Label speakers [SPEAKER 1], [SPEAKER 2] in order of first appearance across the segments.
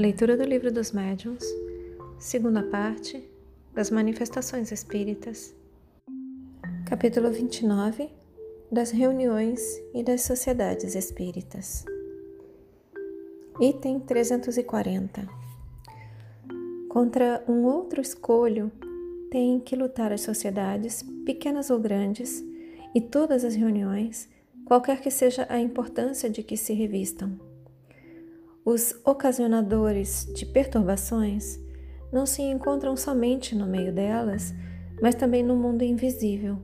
[SPEAKER 1] Leitura do Livro dos Médiuns, segunda parte das Manifestações Espíritas, capítulo 29 das Reuniões e das Sociedades Espíritas, item 340. Contra um outro escolho, têm que lutar as sociedades, pequenas ou grandes, e todas as reuniões, qualquer que seja a importância de que se revistam os ocasionadores de perturbações não se encontram somente no meio delas, mas também no mundo invisível.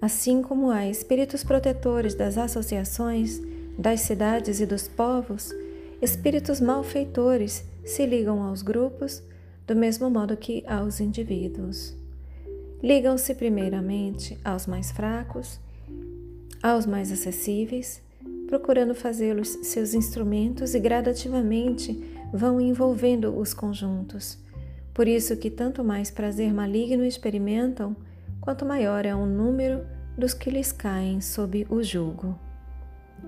[SPEAKER 1] Assim como há espíritos protetores das associações, das cidades e dos povos, espíritos malfeitores se ligam aos grupos do mesmo modo que aos indivíduos. Ligam-se primeiramente aos mais fracos, aos mais acessíveis procurando fazê-los seus instrumentos e gradativamente vão envolvendo os conjuntos. Por isso que tanto mais prazer maligno experimentam, quanto maior é o número dos que lhes caem sob o jugo.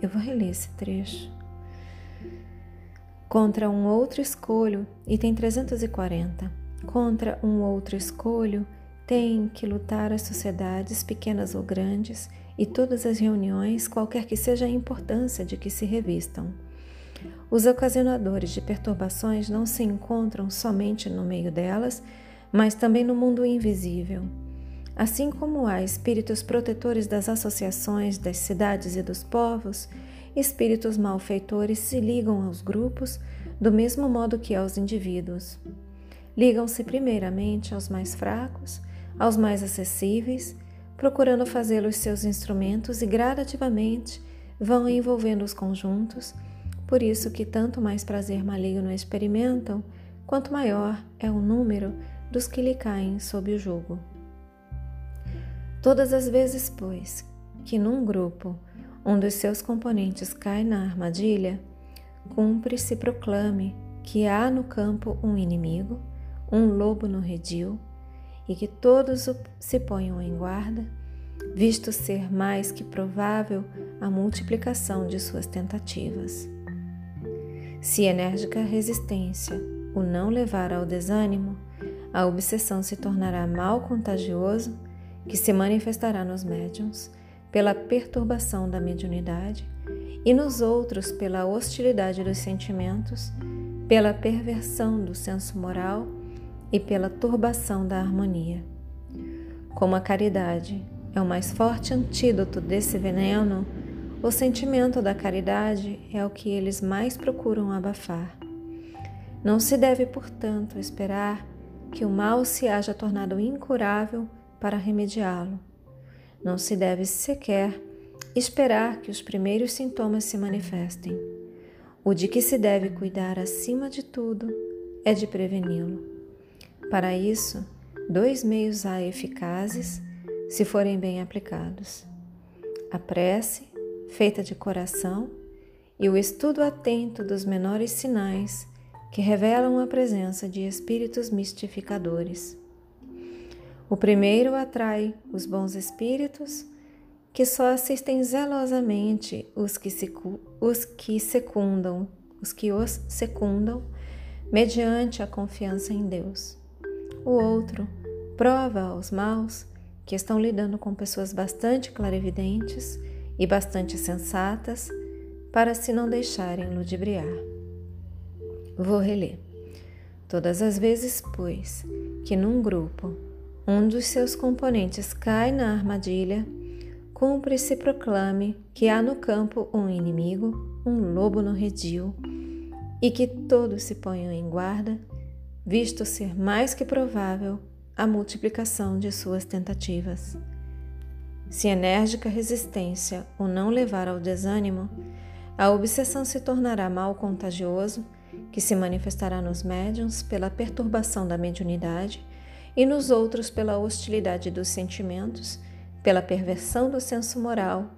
[SPEAKER 1] Eu vou reler esse trecho. Contra um outro escolho, item 340. Contra um outro escolho, tem que lutar as sociedades, pequenas ou grandes, e todas as reuniões, qualquer que seja a importância de que se revistam. Os ocasionadores de perturbações não se encontram somente no meio delas, mas também no mundo invisível. Assim como há espíritos protetores das associações, das cidades e dos povos, espíritos malfeitores se ligam aos grupos do mesmo modo que aos indivíduos. Ligam-se primeiramente aos mais fracos, aos mais acessíveis procurando fazê-los seus instrumentos e gradativamente vão envolvendo os conjuntos, por isso que tanto mais prazer maligno experimentam, quanto maior é o número dos que lhe caem sob o jugo. Todas as vezes, pois, que num grupo um dos seus componentes cai na armadilha, cumpre se proclame que há no campo um inimigo, um lobo no redil, e que todos se ponham em guarda, visto ser mais que provável a multiplicação de suas tentativas. Se enérgica resistência o não levar ao desânimo, a obsessão se tornará mal contagioso que se manifestará nos médiums pela perturbação da mediunidade e nos outros pela hostilidade dos sentimentos, pela perversão do senso moral e pela turbação da harmonia. Como a caridade é o mais forte antídoto desse veneno, o sentimento da caridade é o que eles mais procuram abafar. Não se deve, portanto, esperar que o mal se haja tornado incurável para remediá-lo. Não se deve sequer esperar que os primeiros sintomas se manifestem. O de que se deve cuidar acima de tudo é de preveni-lo. Para isso, dois meios há eficazes se forem bem aplicados: a prece, feita de coração, e o estudo atento dos menores sinais que revelam a presença de espíritos mistificadores. O primeiro atrai os bons espíritos, que só assistem zelosamente os que, se, os que secundam, os que os secundam, mediante a confiança em Deus. O outro prova aos maus que estão lidando com pessoas bastante clarividentes e bastante sensatas para se não deixarem ludibriar. Vou reler. Todas as vezes, pois, que num grupo um dos seus componentes cai na armadilha, cumpre se proclame que há no campo um inimigo, um lobo no redil, e que todos se ponham em guarda visto ser mais que provável a multiplicação de suas tentativas. Se enérgica resistência o não levar ao desânimo, a obsessão se tornará mal contagioso, que se manifestará nos médiums pela perturbação da mediunidade e nos outros pela hostilidade dos sentimentos, pela perversão do senso moral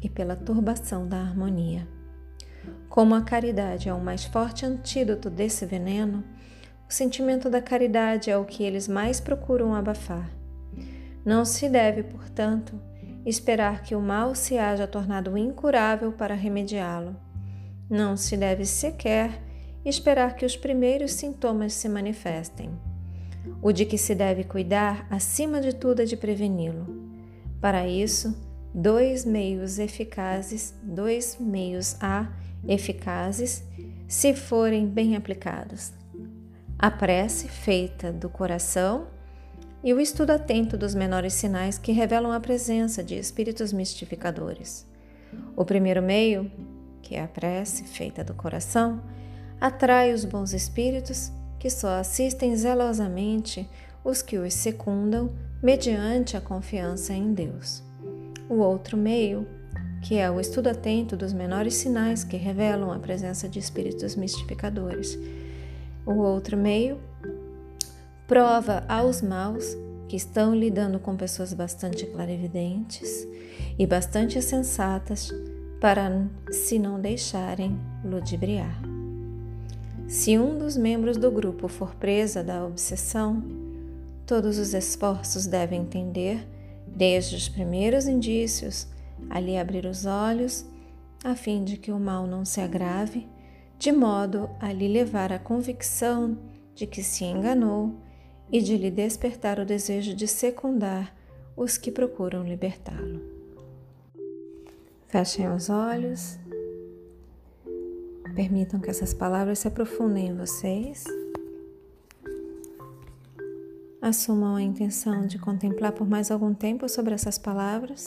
[SPEAKER 1] e pela turbação da harmonia. Como a caridade é o mais forte antídoto desse veneno, o sentimento da caridade é o que eles mais procuram abafar. Não se deve, portanto, esperar que o mal se haja tornado incurável para remediá-lo. Não se deve sequer esperar que os primeiros sintomas se manifestem. O de que se deve cuidar, acima de tudo, é de preveni-lo. Para isso, dois meios eficazes, dois meios A eficazes, se forem bem aplicados. A prece feita do coração e o estudo atento dos menores sinais que revelam a presença de espíritos mistificadores. O primeiro meio, que é a prece feita do coração, atrai os bons espíritos que só assistem zelosamente os que os secundam mediante a confiança em Deus. O outro meio, que é o estudo atento dos menores sinais que revelam a presença de espíritos mistificadores. O outro meio prova aos maus que estão lidando com pessoas bastante clarividentes e bastante sensatas para se não deixarem ludibriar. Se um dos membros do grupo for presa da obsessão, todos os esforços devem tender, desde os primeiros indícios, a lhe abrir os olhos, a fim de que o mal não se agrave, de modo a lhe levar à convicção de que se enganou e de lhe despertar o desejo de secundar os que procuram libertá-lo. Fechem os olhos, permitam que essas palavras se aprofundem em vocês. Assumam a intenção de contemplar por mais algum tempo sobre essas palavras.